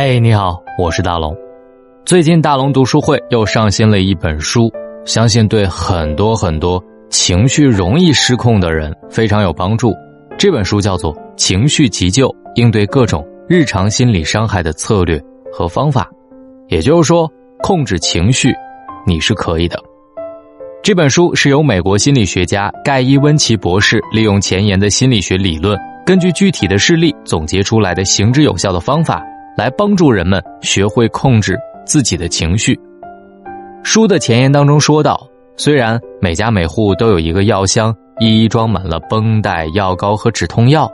嘿，你好，我是大龙。最近大龙读书会又上新了一本书，相信对很多很多情绪容易失控的人非常有帮助。这本书叫做《情绪急救：应对各种日常心理伤害的策略和方法》，也就是说，控制情绪，你是可以的。这本书是由美国心理学家盖伊·温奇博士利用前沿的心理学理论，根据具体的事例总结出来的行之有效的方法，来帮助人们学会控制。自己的情绪。书的前言当中说到，虽然每家每户都有一个药箱，一一装满了绷带、药膏和止痛药，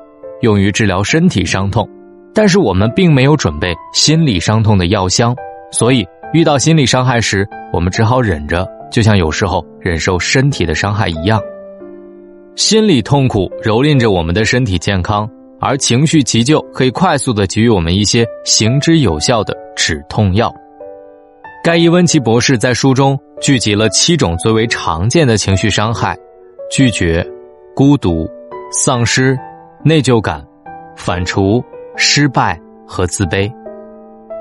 用于治疗身体伤痛，但是我们并没有准备心理伤痛的药箱，所以遇到心理伤害时，我们只好忍着，就像有时候忍受身体的伤害一样。心理痛苦蹂躏着我们的身体健康，而情绪急救可以快速的给予我们一些行之有效的止痛药。盖伊·温奇博士在书中聚集了七种最为常见的情绪伤害：拒绝、孤独、丧失、内疚感、反刍、失败和自卑。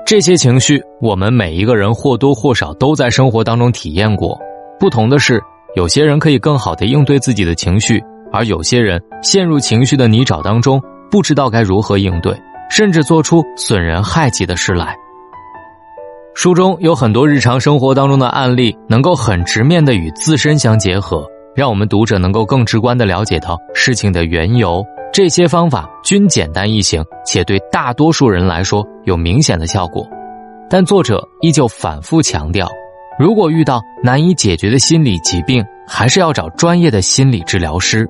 这些情绪，我们每一个人或多或少都在生活当中体验过。不同的是，有些人可以更好的应对自己的情绪，而有些人陷入情绪的泥沼当中，不知道该如何应对，甚至做出损人害己的事来。书中有很多日常生活当中的案例，能够很直面的与自身相结合，让我们读者能够更直观的了解到事情的缘由。这些方法均简单易行，且对大多数人来说有明显的效果。但作者依旧反复强调，如果遇到难以解决的心理疾病，还是要找专业的心理治疗师。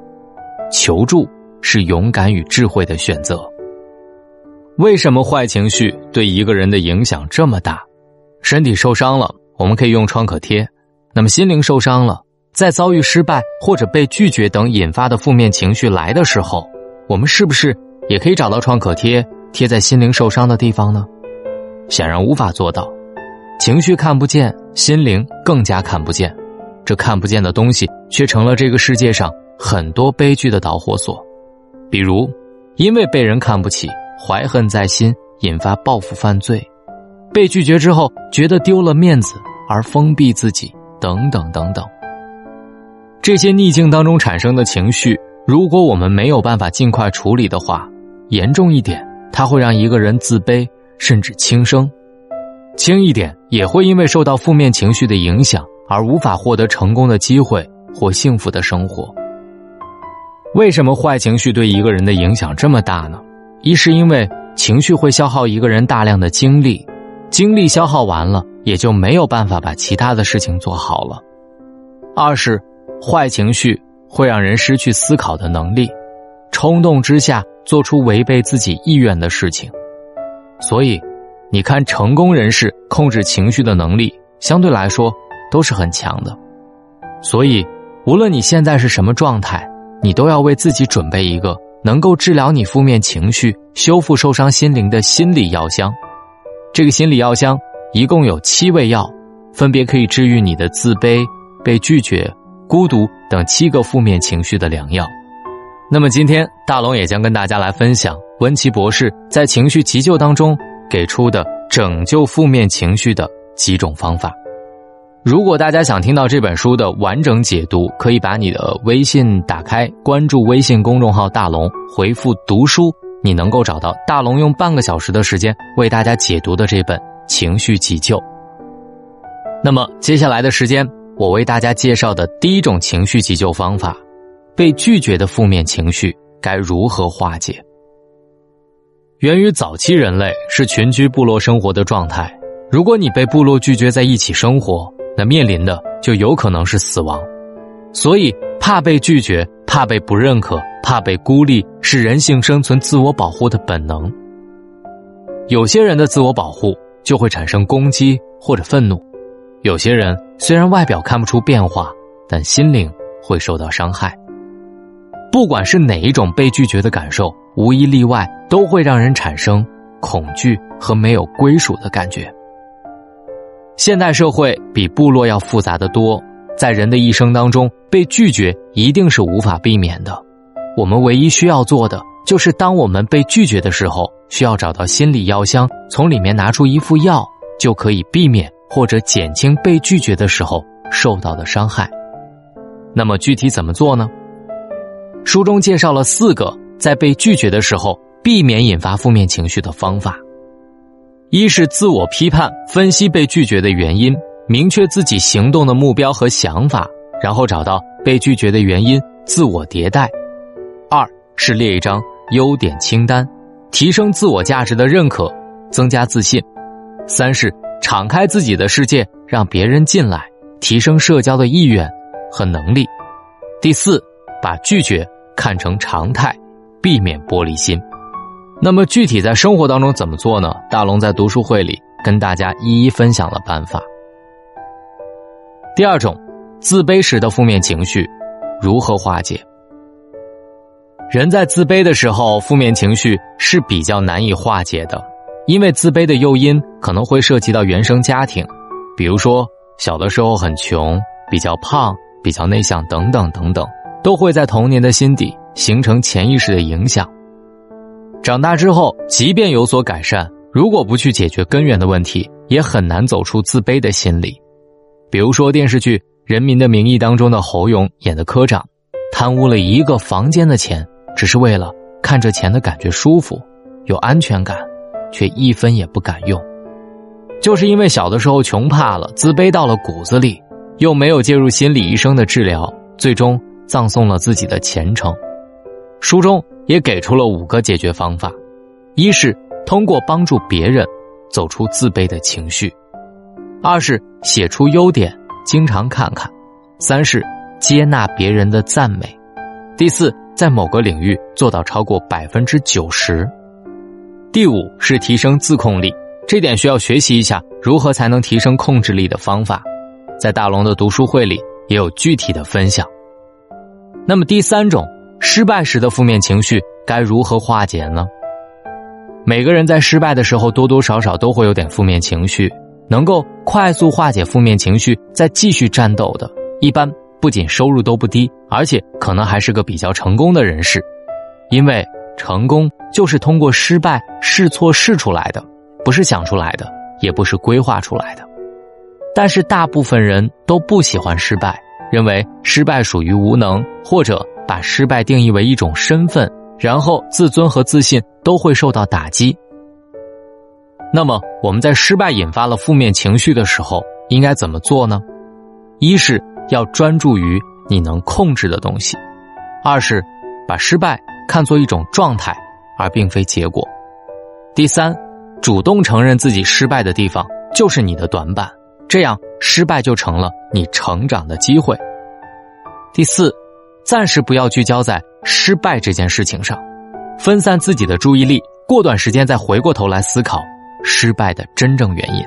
求助是勇敢与智慧的选择。为什么坏情绪对一个人的影响这么大？身体受伤了，我们可以用创可贴；那么心灵受伤了，在遭遇失败或者被拒绝等引发的负面情绪来的时候，我们是不是也可以找到创可贴贴在心灵受伤的地方呢？显然无法做到。情绪看不见，心灵更加看不见，这看不见的东西却成了这个世界上很多悲剧的导火索。比如，因为被人看不起，怀恨在心，引发报复犯罪。被拒绝之后，觉得丢了面子而封闭自己，等等等等。这些逆境当中产生的情绪，如果我们没有办法尽快处理的话，严重一点，它会让一个人自卑甚至轻生；轻一点，也会因为受到负面情绪的影响而无法获得成功的机会或幸福的生活。为什么坏情绪对一个人的影响这么大呢？一是因为情绪会消耗一个人大量的精力。精力消耗完了，也就没有办法把其他的事情做好了。二是，坏情绪会让人失去思考的能力，冲动之下做出违背自己意愿的事情。所以，你看，成功人士控制情绪的能力相对来说都是很强的。所以，无论你现在是什么状态，你都要为自己准备一个能够治疗你负面情绪、修复受伤心灵的心理药箱。这个心理药箱一共有七味药，分别可以治愈你的自卑、被拒绝、孤独等七个负面情绪的良药。那么今天大龙也将跟大家来分享温奇博士在情绪急救当中给出的拯救负面情绪的几种方法。如果大家想听到这本书的完整解读，可以把你的微信打开，关注微信公众号“大龙”，回复“读书”。你能够找到大龙用半个小时的时间为大家解读的这本情绪急救。那么接下来的时间，我为大家介绍的第一种情绪急救方法——被拒绝的负面情绪该如何化解？源于早期人类是群居部落生活的状态，如果你被部落拒绝在一起生活，那面临的就有可能是死亡。所以，怕被拒绝，怕被不认可。怕被孤立是人性生存自我保护的本能。有些人的自我保护就会产生攻击或者愤怒，有些人虽然外表看不出变化，但心灵会受到伤害。不管是哪一种被拒绝的感受，无一例外都会让人产生恐惧和没有归属的感觉。现代社会比部落要复杂的多，在人的一生当中，被拒绝一定是无法避免的。我们唯一需要做的，就是当我们被拒绝的时候，需要找到心理药箱，从里面拿出一副药，就可以避免或者减轻被拒绝的时候受到的伤害。那么具体怎么做呢？书中介绍了四个在被拒绝的时候避免引发负面情绪的方法：一是自我批判，分析被拒绝的原因，明确自己行动的目标和想法，然后找到被拒绝的原因，自我迭代；二是列一张优点清单。提升自我价值的认可，增加自信；三是敞开自己的世界，让别人进来，提升社交的意愿和能力；第四，把拒绝看成常态，避免玻璃心。那么具体在生活当中怎么做呢？大龙在读书会里跟大家一一分享了办法。第二种，自卑时的负面情绪如何化解？人在自卑的时候，负面情绪是比较难以化解的，因为自卑的诱因可能会涉及到原生家庭，比如说小的时候很穷、比较胖、比较内向等等等等，都会在童年的心底形成潜意识的影响。长大之后，即便有所改善，如果不去解决根源的问题，也很难走出自卑的心理。比如说电视剧《人民的名义》当中的侯勇演的科长，贪污了一个房间的钱。只是为了看着钱的感觉舒服，有安全感，却一分也不敢用。就是因为小的时候穷怕了，自卑到了骨子里，又没有介入心理医生的治疗，最终葬送了自己的前程。书中也给出了五个解决方法：一是通过帮助别人走出自卑的情绪；二是写出优点，经常看看；三是接纳别人的赞美；第四。在某个领域做到超过百分之九十。第五是提升自控力，这点需要学习一下如何才能提升控制力的方法，在大龙的读书会里也有具体的分享。那么第三种，失败时的负面情绪该如何化解呢？每个人在失败的时候多多少少都会有点负面情绪，能够快速化解负面情绪再继续战斗的，一般。不仅收入都不低，而且可能还是个比较成功的人士，因为成功就是通过失败试错试出来的，不是想出来的，也不是规划出来的。但是大部分人都不喜欢失败，认为失败属于无能，或者把失败定义为一种身份，然后自尊和自信都会受到打击。那么我们在失败引发了负面情绪的时候，应该怎么做呢？一是。要专注于你能控制的东西。二是把失败看作一种状态，而并非结果。第三，主动承认自己失败的地方就是你的短板，这样失败就成了你成长的机会。第四，暂时不要聚焦在失败这件事情上，分散自己的注意力，过段时间再回过头来思考失败的真正原因。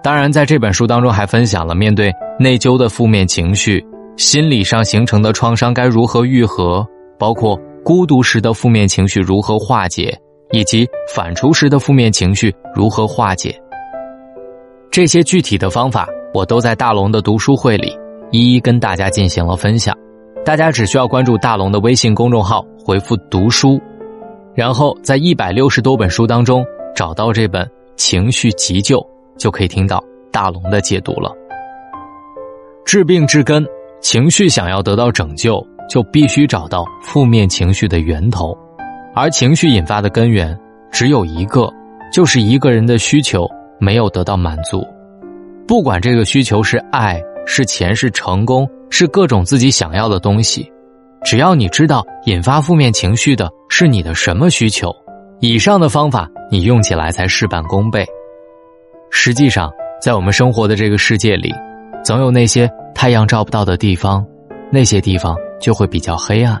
当然，在这本书当中还分享了面对内疚的负面情绪，心理上形成的创伤该如何愈合，包括孤独时的负面情绪如何化解，以及反刍时的负面情绪如何化解。这些具体的方法，我都在大龙的读书会里一一跟大家进行了分享。大家只需要关注大龙的微信公众号，回复“读书”，然后在一百六十多本书当中找到这本《情绪急救》。就可以听到大龙的解读了。治病治根，情绪想要得到拯救，就必须找到负面情绪的源头，而情绪引发的根源只有一个，就是一个人的需求没有得到满足。不管这个需求是爱、是钱、是成功、是各种自己想要的东西，只要你知道引发负面情绪的是你的什么需求，以上的方法你用起来才事半功倍。实际上，在我们生活的这个世界里，总有那些太阳照不到的地方，那些地方就会比较黑暗。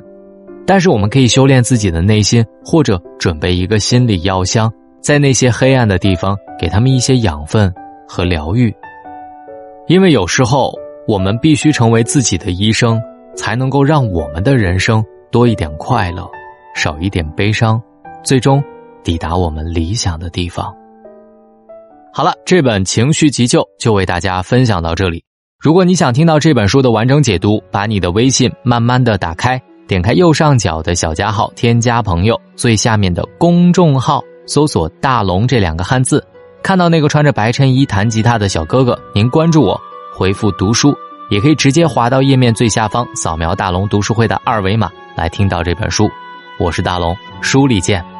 但是，我们可以修炼自己的内心，或者准备一个心理药箱，在那些黑暗的地方给他们一些养分和疗愈。因为有时候，我们必须成为自己的医生才能够让我们的人生多一点快乐少一点悲伤最终抵达我们理想的地方。好了这本情绪急救就为大家分享到这里。如果你想听到这本书的完整解读把你的微信慢慢的打开点开右上角的小加号添加朋友最下面的公众号搜索大龙这两个汉字看到那个穿着白衬衣弹吉他的小哥哥您关注我回复读书，也可以直接滑到页面最下方扫描大龙读书会的二维码来听到这本书。我是大龙，书里见。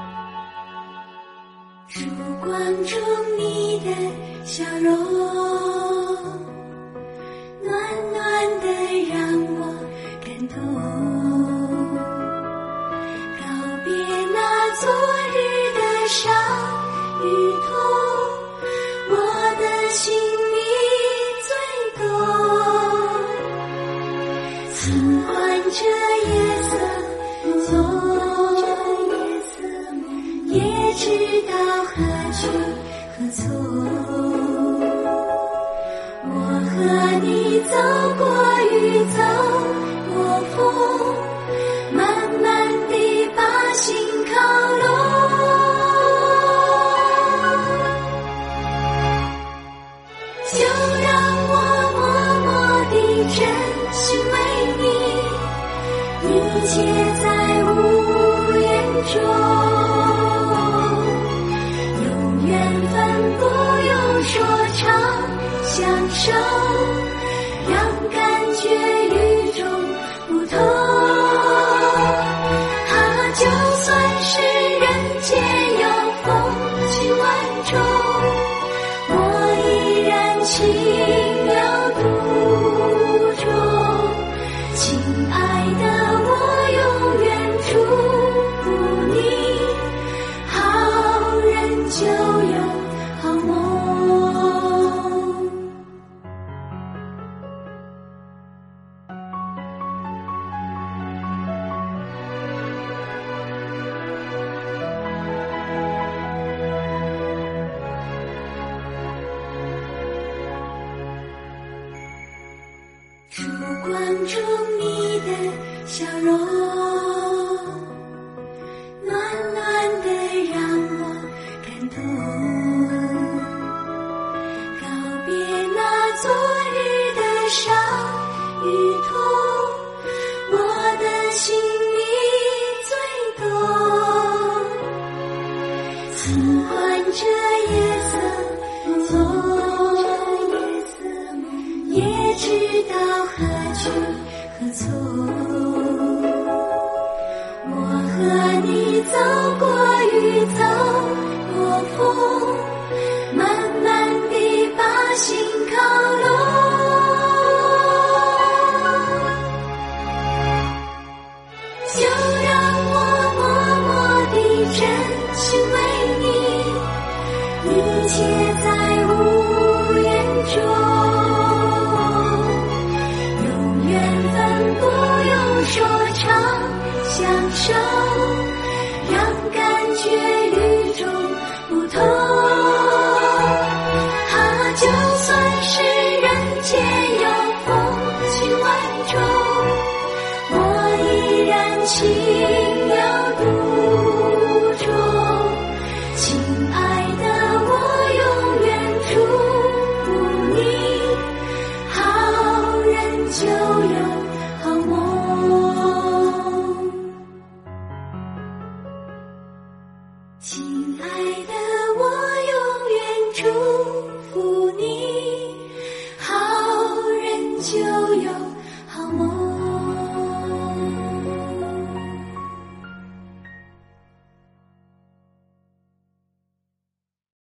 说唱相守让